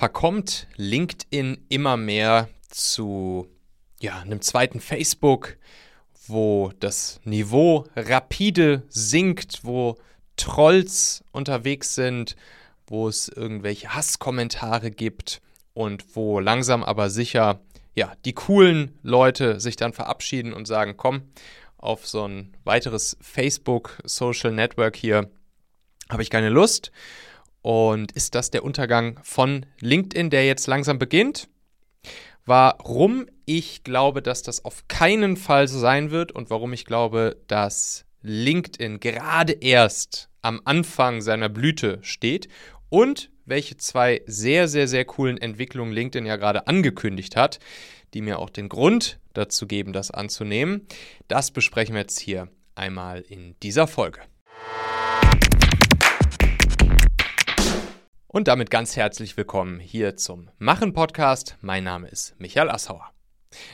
verkommt LinkedIn immer mehr zu ja, einem zweiten Facebook, wo das Niveau rapide sinkt, wo Trolls unterwegs sind, wo es irgendwelche Hasskommentare gibt und wo langsam aber sicher ja, die coolen Leute sich dann verabschieden und sagen, komm, auf so ein weiteres Facebook Social Network hier habe ich keine Lust. Und ist das der Untergang von LinkedIn, der jetzt langsam beginnt? Warum ich glaube, dass das auf keinen Fall so sein wird und warum ich glaube, dass LinkedIn gerade erst am Anfang seiner Blüte steht und welche zwei sehr, sehr, sehr coolen Entwicklungen LinkedIn ja gerade angekündigt hat, die mir auch den Grund dazu geben, das anzunehmen. Das besprechen wir jetzt hier einmal in dieser Folge. Und damit ganz herzlich willkommen hier zum Machen Podcast. Mein Name ist Michael Assauer.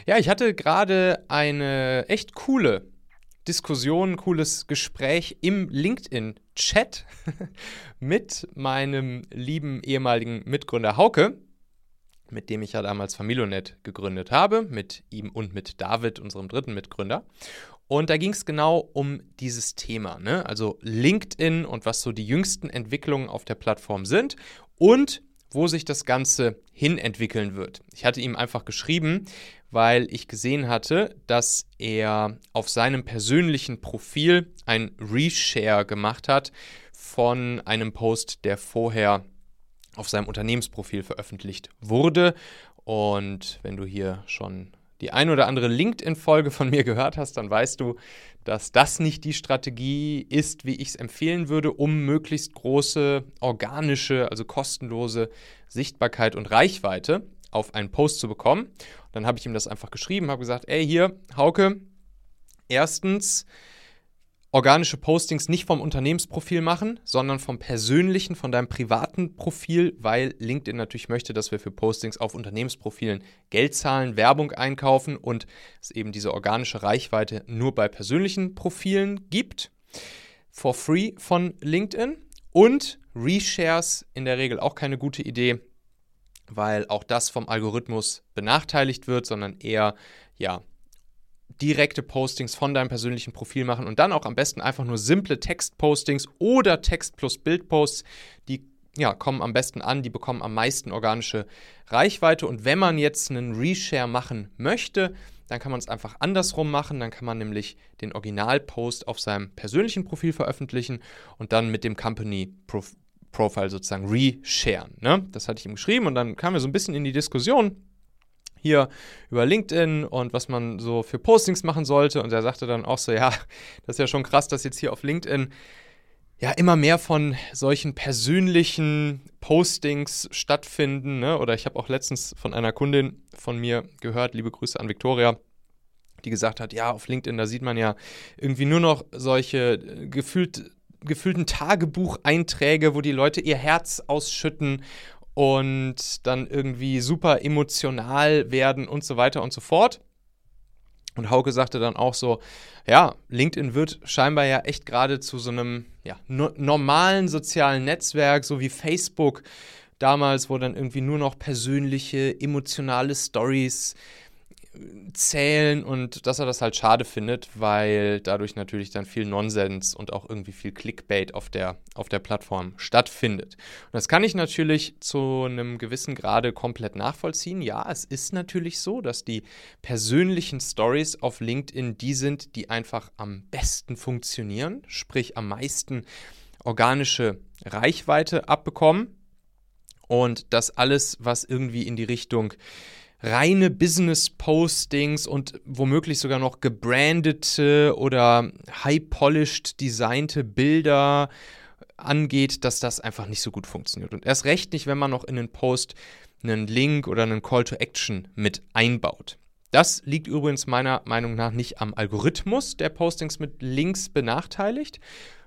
Ja, ich hatte gerade eine echt coole Diskussion, cooles Gespräch im LinkedIn-Chat mit meinem lieben ehemaligen Mitgründer Hauke, mit dem ich ja damals Familionet gegründet habe, mit ihm und mit David, unserem dritten Mitgründer. Und da ging es genau um dieses Thema, ne? also LinkedIn und was so die jüngsten Entwicklungen auf der Plattform sind und wo sich das Ganze hin entwickeln wird. Ich hatte ihm einfach geschrieben, weil ich gesehen hatte, dass er auf seinem persönlichen Profil ein Reshare gemacht hat von einem Post, der vorher auf seinem Unternehmensprofil veröffentlicht wurde. Und wenn du hier schon die ein oder andere LinkedIn-Folge von mir gehört hast, dann weißt du, dass das nicht die Strategie ist, wie ich es empfehlen würde, um möglichst große organische, also kostenlose Sichtbarkeit und Reichweite auf einen Post zu bekommen. dann habe ich ihm das einfach geschrieben, habe gesagt, ey hier, Hauke, erstens, organische Postings nicht vom Unternehmensprofil machen, sondern vom persönlichen, von deinem privaten Profil, weil LinkedIn natürlich möchte, dass wir für Postings auf Unternehmensprofilen Geld zahlen, Werbung einkaufen und es eben diese organische Reichweite nur bei persönlichen Profilen gibt. For free von LinkedIn und Reshares in der Regel auch keine gute Idee, weil auch das vom Algorithmus benachteiligt wird, sondern eher ja direkte Postings von deinem persönlichen Profil machen und dann auch am besten einfach nur simple Textpostings oder Text plus Bildposts, die ja, kommen am besten an, die bekommen am meisten organische Reichweite und wenn man jetzt einen Reshare machen möchte, dann kann man es einfach andersrum machen, dann kann man nämlich den Originalpost auf seinem persönlichen Profil veröffentlichen und dann mit dem Company Profile sozusagen resharen. Ne? Das hatte ich ihm geschrieben und dann kamen wir so ein bisschen in die Diskussion, hier über LinkedIn und was man so für Postings machen sollte. Und er sagte dann auch so, ja, das ist ja schon krass, dass jetzt hier auf LinkedIn ja immer mehr von solchen persönlichen Postings stattfinden. Ne? Oder ich habe auch letztens von einer Kundin von mir gehört, liebe Grüße an Victoria, die gesagt hat, ja, auf LinkedIn, da sieht man ja irgendwie nur noch solche äh, gefühlt gefühlten Tagebucheinträge, wo die Leute ihr Herz ausschütten und dann irgendwie super emotional werden und so weiter und so fort. Und Hauke sagte dann auch so, ja, LinkedIn wird scheinbar ja echt gerade zu so einem ja, no normalen sozialen Netzwerk, so wie Facebook damals, wo dann irgendwie nur noch persönliche, emotionale Stories zählen und dass er das halt schade findet, weil dadurch natürlich dann viel Nonsens und auch irgendwie viel Clickbait auf der, auf der Plattform stattfindet. Und das kann ich natürlich zu einem gewissen Grade komplett nachvollziehen. Ja, es ist natürlich so, dass die persönlichen Stories auf LinkedIn die sind, die einfach am besten funktionieren, sprich am meisten organische Reichweite abbekommen. Und das alles, was irgendwie in die Richtung reine Business-Postings und womöglich sogar noch gebrandete oder high-polished designte Bilder angeht, dass das einfach nicht so gut funktioniert. Und erst recht nicht, wenn man noch in den Post einen Link oder einen Call to Action mit einbaut. Das liegt übrigens meiner Meinung nach nicht am Algorithmus, der Postings mit Links benachteiligt,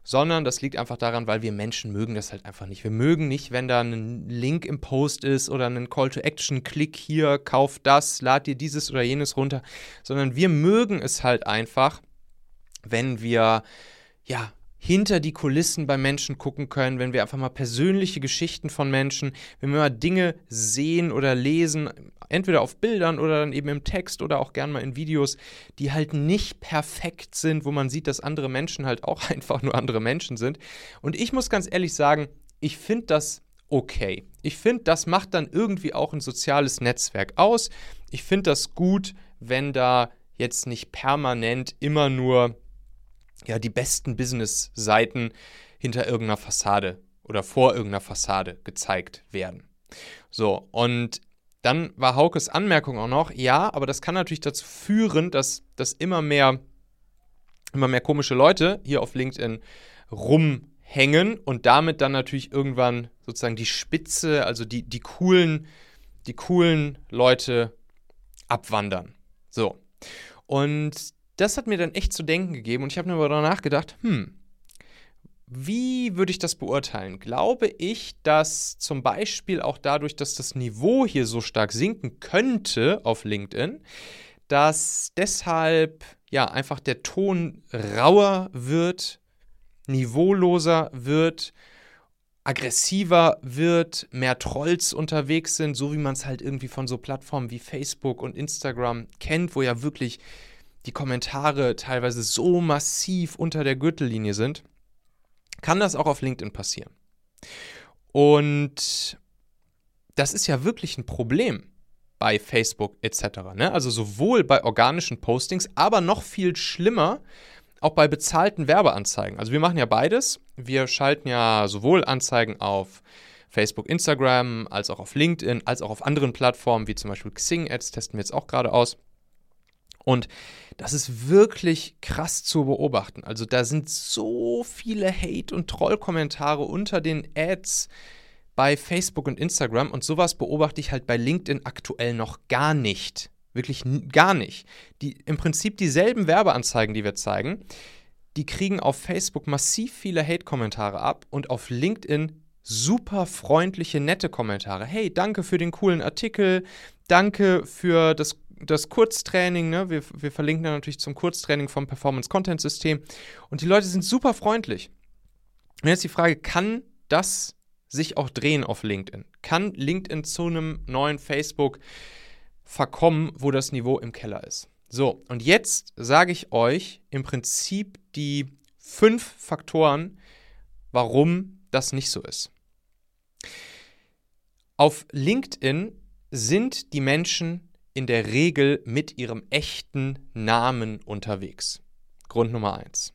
sondern das liegt einfach daran, weil wir Menschen mögen das halt einfach nicht. Wir mögen nicht, wenn da ein Link im Post ist oder ein Call to Action, klick hier, kauf das, lad dir dieses oder jenes runter, sondern wir mögen es halt einfach, wenn wir ja hinter die Kulissen bei Menschen gucken können, wenn wir einfach mal persönliche Geschichten von Menschen, wenn wir mal Dinge sehen oder lesen, entweder auf Bildern oder dann eben im Text oder auch gern mal in Videos, die halt nicht perfekt sind, wo man sieht, dass andere Menschen halt auch einfach nur andere Menschen sind. Und ich muss ganz ehrlich sagen, ich finde das okay. Ich finde, das macht dann irgendwie auch ein soziales Netzwerk aus. Ich finde das gut, wenn da jetzt nicht permanent immer nur ja, die besten Business-Seiten hinter irgendeiner Fassade oder vor irgendeiner Fassade gezeigt werden. So, und dann war Haukes Anmerkung auch noch, ja, aber das kann natürlich dazu führen, dass, dass immer mehr, immer mehr komische Leute hier auf LinkedIn rumhängen und damit dann natürlich irgendwann sozusagen die Spitze, also die, die coolen, die coolen Leute abwandern. So. Und das hat mir dann echt zu denken gegeben und ich habe mir aber danach gedacht, hm, wie würde ich das beurteilen? Glaube ich, dass zum Beispiel auch dadurch, dass das Niveau hier so stark sinken könnte auf LinkedIn, dass deshalb ja einfach der Ton rauer wird, niveauloser wird, aggressiver wird, mehr Trolls unterwegs sind, so wie man es halt irgendwie von so Plattformen wie Facebook und Instagram kennt, wo ja wirklich die Kommentare teilweise so massiv unter der Gürtellinie sind, kann das auch auf LinkedIn passieren. Und das ist ja wirklich ein Problem bei Facebook etc. Ne? Also sowohl bei organischen Postings, aber noch viel schlimmer auch bei bezahlten Werbeanzeigen. Also wir machen ja beides. Wir schalten ja sowohl Anzeigen auf Facebook, Instagram, als auch auf LinkedIn, als auch auf anderen Plattformen wie zum Beispiel Xing Ads, testen wir jetzt auch gerade aus. Und das ist wirklich krass zu beobachten. Also da sind so viele Hate- und Trollkommentare unter den Ads bei Facebook und Instagram und sowas beobachte ich halt bei LinkedIn aktuell noch gar nicht. Wirklich gar nicht. Die, Im Prinzip dieselben Werbeanzeigen, die wir zeigen, die kriegen auf Facebook massiv viele Hate-Kommentare ab und auf LinkedIn super freundliche, nette Kommentare. Hey, danke für den coolen Artikel, danke für das das Kurztraining, ne? wir, wir verlinken da natürlich zum Kurztraining vom Performance Content System. Und die Leute sind super freundlich. Und jetzt die Frage, kann das sich auch drehen auf LinkedIn? Kann LinkedIn zu einem neuen Facebook verkommen, wo das Niveau im Keller ist? So, und jetzt sage ich euch im Prinzip die fünf Faktoren, warum das nicht so ist. Auf LinkedIn sind die Menschen in der Regel mit ihrem echten Namen unterwegs. Grund Nummer eins.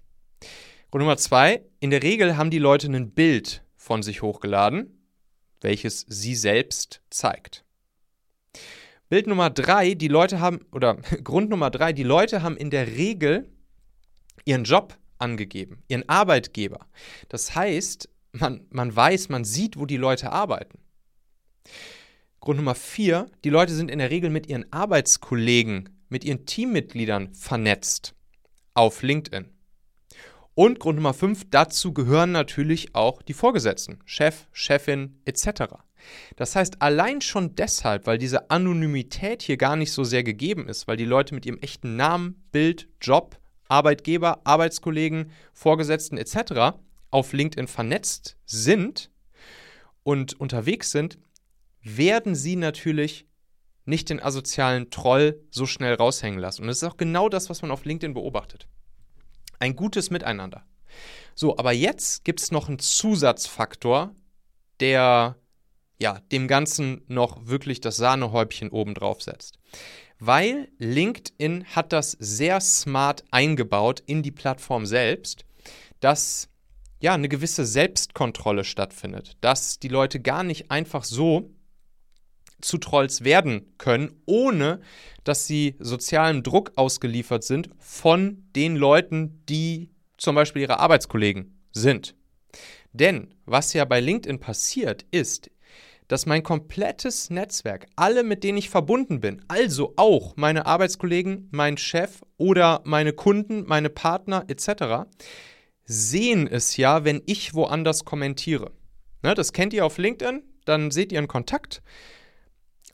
Grund Nummer zwei, in der Regel haben die Leute ein Bild von sich hochgeladen, welches sie selbst zeigt. Bild Nummer drei, die Leute haben, oder Grund Nummer drei, die Leute haben in der Regel ihren Job angegeben, ihren Arbeitgeber. Das heißt, man, man weiß, man sieht, wo die Leute arbeiten. Grund Nummer vier, die Leute sind in der Regel mit ihren Arbeitskollegen, mit ihren Teammitgliedern vernetzt auf LinkedIn. Und Grund Nummer fünf, dazu gehören natürlich auch die Vorgesetzten, Chef, Chefin etc. Das heißt, allein schon deshalb, weil diese Anonymität hier gar nicht so sehr gegeben ist, weil die Leute mit ihrem echten Namen, Bild, Job, Arbeitgeber, Arbeitskollegen, Vorgesetzten etc. auf LinkedIn vernetzt sind und unterwegs sind, werden sie natürlich nicht den asozialen Troll so schnell raushängen lassen. Und das ist auch genau das, was man auf LinkedIn beobachtet. Ein gutes Miteinander. So, aber jetzt gibt es noch einen Zusatzfaktor, der ja dem Ganzen noch wirklich das Sahnehäubchen oben drauf setzt. Weil LinkedIn hat das sehr smart eingebaut in die Plattform selbst, dass ja eine gewisse Selbstkontrolle stattfindet, dass die Leute gar nicht einfach so zu Trolls werden können, ohne dass sie sozialem Druck ausgeliefert sind von den Leuten, die zum Beispiel ihre Arbeitskollegen sind. Denn was ja bei LinkedIn passiert, ist, dass mein komplettes Netzwerk, alle mit denen ich verbunden bin, also auch meine Arbeitskollegen, mein Chef oder meine Kunden, meine Partner etc., sehen es ja, wenn ich woanders kommentiere. Ne, das kennt ihr auf LinkedIn, dann seht ihr einen Kontakt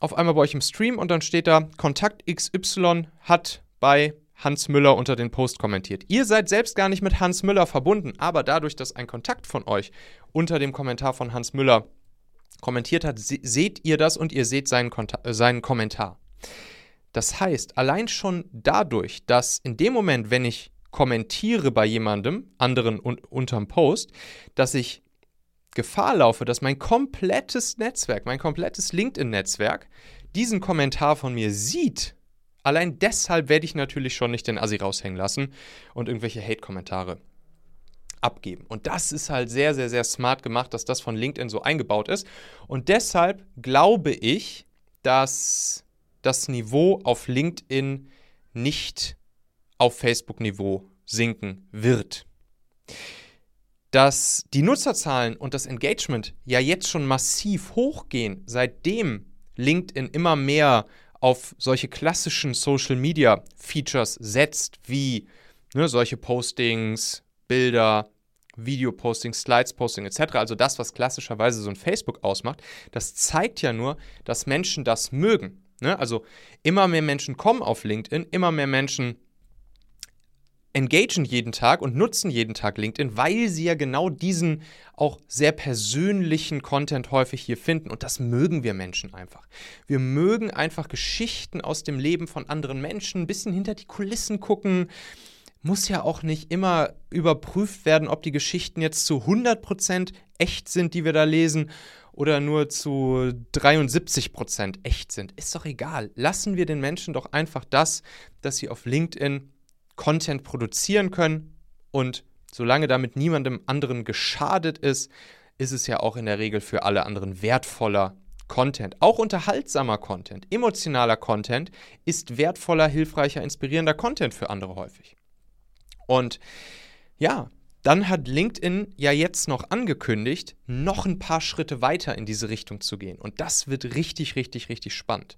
auf einmal bei euch im Stream und dann steht da, Kontakt XY hat bei Hans Müller unter den Post kommentiert. Ihr seid selbst gar nicht mit Hans Müller verbunden, aber dadurch, dass ein Kontakt von euch unter dem Kommentar von Hans Müller kommentiert hat, se seht ihr das und ihr seht seinen, äh, seinen Kommentar. Das heißt, allein schon dadurch, dass in dem Moment, wenn ich kommentiere bei jemandem, anderen un unterm Post, dass ich Gefahr laufe, dass mein komplettes Netzwerk, mein komplettes LinkedIn-Netzwerk diesen Kommentar von mir sieht. Allein deshalb werde ich natürlich schon nicht den Assi raushängen lassen und irgendwelche Hate-Kommentare abgeben. Und das ist halt sehr, sehr, sehr smart gemacht, dass das von LinkedIn so eingebaut ist. Und deshalb glaube ich, dass das Niveau auf LinkedIn nicht auf Facebook-Niveau sinken wird. Dass die Nutzerzahlen und das Engagement ja jetzt schon massiv hochgehen, seitdem LinkedIn immer mehr auf solche klassischen Social-Media-Features setzt, wie ne, solche Postings, Bilder, Videoposting, Slides-Posting etc., also das, was klassischerweise so ein Facebook ausmacht, das zeigt ja nur, dass Menschen das mögen. Ne? Also immer mehr Menschen kommen auf LinkedIn, immer mehr Menschen engagen jeden Tag und nutzen jeden Tag LinkedIn, weil sie ja genau diesen auch sehr persönlichen Content häufig hier finden. Und das mögen wir Menschen einfach. Wir mögen einfach Geschichten aus dem Leben von anderen Menschen, ein bisschen hinter die Kulissen gucken. Muss ja auch nicht immer überprüft werden, ob die Geschichten jetzt zu 100% echt sind, die wir da lesen, oder nur zu 73% echt sind. Ist doch egal. Lassen wir den Menschen doch einfach das, dass sie auf LinkedIn Content produzieren können und solange damit niemandem anderen geschadet ist, ist es ja auch in der Regel für alle anderen wertvoller Content. Auch unterhaltsamer Content, emotionaler Content ist wertvoller, hilfreicher, inspirierender Content für andere häufig. Und ja, dann hat LinkedIn ja jetzt noch angekündigt, noch ein paar Schritte weiter in diese Richtung zu gehen. Und das wird richtig, richtig, richtig spannend.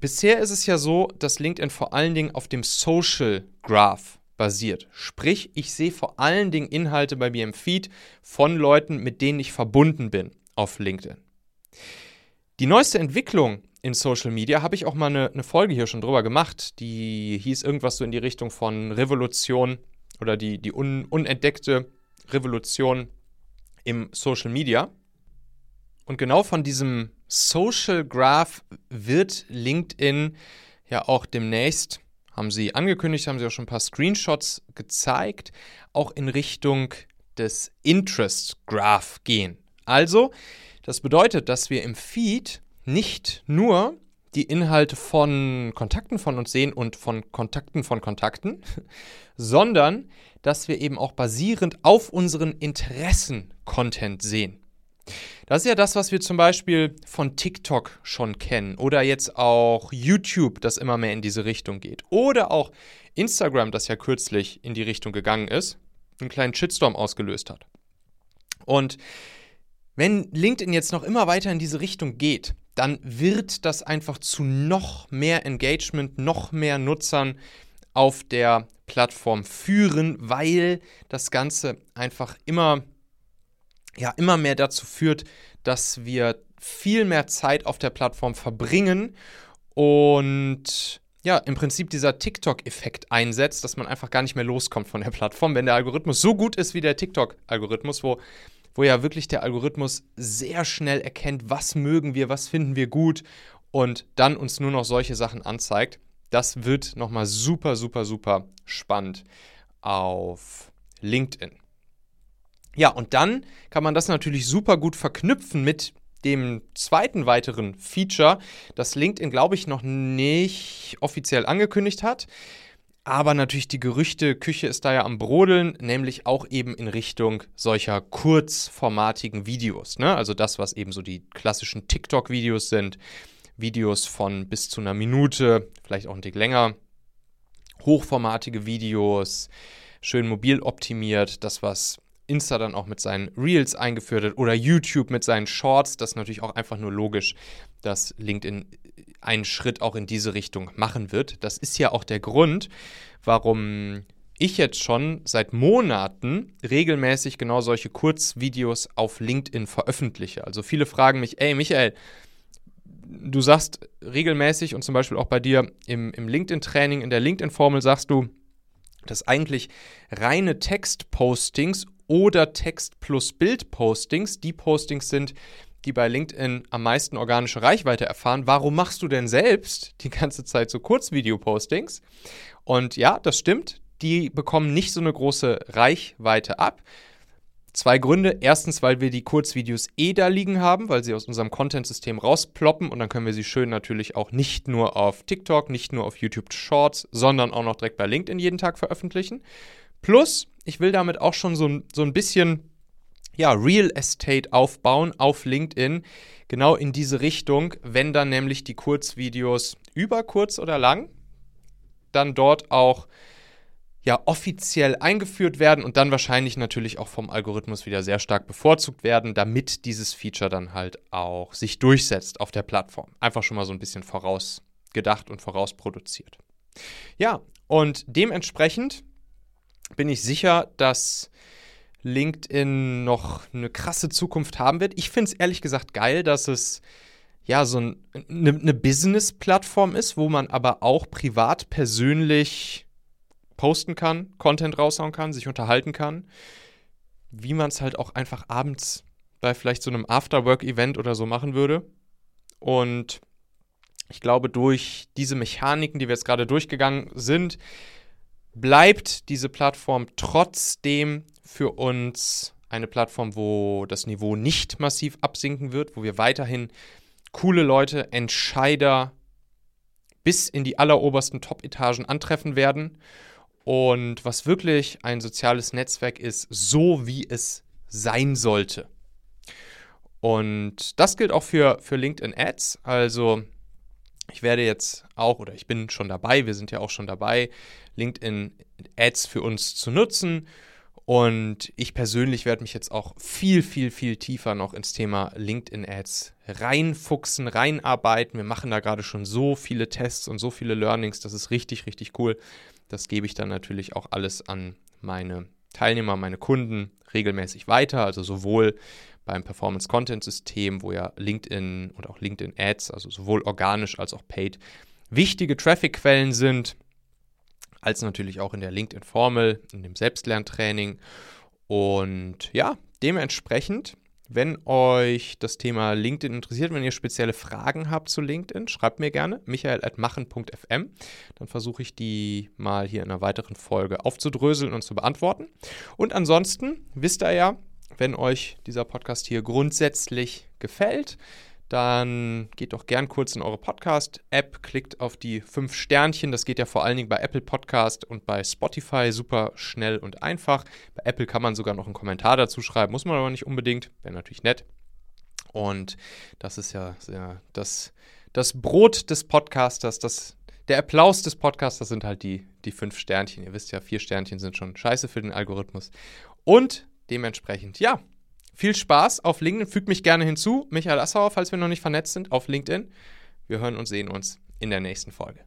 Bisher ist es ja so, dass LinkedIn vor allen Dingen auf dem Social Graph basiert. Sprich, ich sehe vor allen Dingen Inhalte bei mir im Feed von Leuten, mit denen ich verbunden bin auf LinkedIn. Die neueste Entwicklung in Social Media habe ich auch mal eine, eine, Folge hier schon drüber gemacht. Die hieß irgendwas so in die Richtung von Revolution oder die, die un, unentdeckte Revolution im Social Media. Und genau von diesem Social Graph wird LinkedIn ja auch demnächst, haben sie angekündigt, haben sie auch schon ein paar Screenshots gezeigt, auch in Richtung des Interest Graph gehen. Also, das bedeutet, dass wir im Feed nicht nur die Inhalte von Kontakten von uns sehen und von Kontakten von Kontakten, sondern dass wir eben auch basierend auf unseren Interessen Content sehen. Das ist ja das, was wir zum Beispiel von TikTok schon kennen oder jetzt auch YouTube, das immer mehr in diese Richtung geht. Oder auch Instagram, das ja kürzlich in die Richtung gegangen ist, einen kleinen Shitstorm ausgelöst hat. Und wenn LinkedIn jetzt noch immer weiter in diese Richtung geht, dann wird das einfach zu noch mehr Engagement, noch mehr Nutzern auf der Plattform führen, weil das Ganze einfach immer ja immer mehr dazu führt, dass wir viel mehr Zeit auf der Plattform verbringen und ja, im Prinzip dieser TikTok-Effekt einsetzt, dass man einfach gar nicht mehr loskommt von der Plattform, wenn der Algorithmus so gut ist wie der TikTok-Algorithmus, wo, wo ja wirklich der Algorithmus sehr schnell erkennt, was mögen wir, was finden wir gut und dann uns nur noch solche Sachen anzeigt. Das wird nochmal super, super, super spannend. auf LinkedIn. Ja, und dann kann man das natürlich super gut verknüpfen mit dem zweiten weiteren Feature, das LinkedIn, glaube ich, noch nicht offiziell angekündigt hat. Aber natürlich die Gerüchteküche ist da ja am Brodeln, nämlich auch eben in Richtung solcher kurzformatigen Videos. Ne? Also das, was eben so die klassischen TikTok-Videos sind. Videos von bis zu einer Minute, vielleicht auch ein Tick länger. Hochformatige Videos, schön mobil optimiert. Das, was Insta dann auch mit seinen Reels eingeführt hat oder YouTube mit seinen Shorts. Das ist natürlich auch einfach nur logisch, dass LinkedIn einen Schritt auch in diese Richtung machen wird. Das ist ja auch der Grund, warum ich jetzt schon seit Monaten regelmäßig genau solche Kurzvideos auf LinkedIn veröffentliche. Also viele fragen mich, ey Michael, du sagst regelmäßig und zum Beispiel auch bei dir im, im LinkedIn-Training, in der LinkedIn-Formel sagst du, dass eigentlich reine Text-Postings oder Text plus Bild-Postings die Postings sind, die bei LinkedIn am meisten organische Reichweite erfahren. Warum machst du denn selbst die ganze Zeit so Kurzvideo-Postings? Und ja, das stimmt. Die bekommen nicht so eine große Reichweite ab. Zwei Gründe. Erstens, weil wir die Kurzvideos eh da liegen haben, weil sie aus unserem Content-System rausploppen und dann können wir sie schön natürlich auch nicht nur auf TikTok, nicht nur auf YouTube Shorts, sondern auch noch direkt bei LinkedIn jeden Tag veröffentlichen. Plus, ich will damit auch schon so, so ein bisschen ja, Real Estate aufbauen auf LinkedIn, genau in diese Richtung, wenn dann nämlich die Kurzvideos über kurz oder lang dann dort auch ja offiziell eingeführt werden und dann wahrscheinlich natürlich auch vom Algorithmus wieder sehr stark bevorzugt werden, damit dieses Feature dann halt auch sich durchsetzt auf der Plattform. Einfach schon mal so ein bisschen vorausgedacht und vorausproduziert. Ja, und dementsprechend bin ich sicher, dass LinkedIn noch eine krasse Zukunft haben wird. Ich finde es ehrlich gesagt geil, dass es ja so ein, eine, eine Business-Plattform ist, wo man aber auch privat persönlich posten kann, Content raushauen kann, sich unterhalten kann, wie man es halt auch einfach abends bei vielleicht so einem Afterwork-Event oder so machen würde. Und ich glaube, durch diese Mechaniken, die wir jetzt gerade durchgegangen sind, bleibt diese Plattform trotzdem für uns eine Plattform, wo das Niveau nicht massiv absinken wird, wo wir weiterhin coole Leute, Entscheider bis in die allerobersten Top-Etagen antreffen werden. Und was wirklich ein soziales Netzwerk ist, so wie es sein sollte. Und das gilt auch für, für LinkedIn Ads. Also ich werde jetzt auch, oder ich bin schon dabei, wir sind ja auch schon dabei, LinkedIn Ads für uns zu nutzen. Und ich persönlich werde mich jetzt auch viel, viel, viel tiefer noch ins Thema LinkedIn Ads reinfuchsen, reinarbeiten. Wir machen da gerade schon so viele Tests und so viele Learnings. Das ist richtig, richtig cool. Das gebe ich dann natürlich auch alles an meine Teilnehmer, meine Kunden regelmäßig weiter. Also sowohl beim Performance Content System, wo ja LinkedIn und auch LinkedIn Ads, also sowohl organisch als auch paid, wichtige Traffic-Quellen sind als natürlich auch in der LinkedIn-Formel, in dem Selbstlerntraining. Und ja, dementsprechend, wenn euch das Thema LinkedIn interessiert, wenn ihr spezielle Fragen habt zu LinkedIn, schreibt mir gerne michael.machen.fm. Dann versuche ich die mal hier in einer weiteren Folge aufzudröseln und zu beantworten. Und ansonsten wisst ihr ja, wenn euch dieser Podcast hier grundsätzlich gefällt, dann geht doch gern kurz in eure Podcast-App, klickt auf die fünf Sternchen. Das geht ja vor allen Dingen bei Apple Podcast und bei Spotify super schnell und einfach. Bei Apple kann man sogar noch einen Kommentar dazu schreiben, muss man aber nicht unbedingt, wäre natürlich nett. Und das ist ja, ja das, das Brot des Podcasters, das, der Applaus des Podcasters sind halt die, die fünf Sternchen. Ihr wisst ja, vier Sternchen sind schon scheiße für den Algorithmus. Und dementsprechend, ja, viel Spaß auf LinkedIn. Fügt mich gerne hinzu. Michael Assauer, falls wir noch nicht vernetzt sind, auf LinkedIn. Wir hören und sehen uns in der nächsten Folge.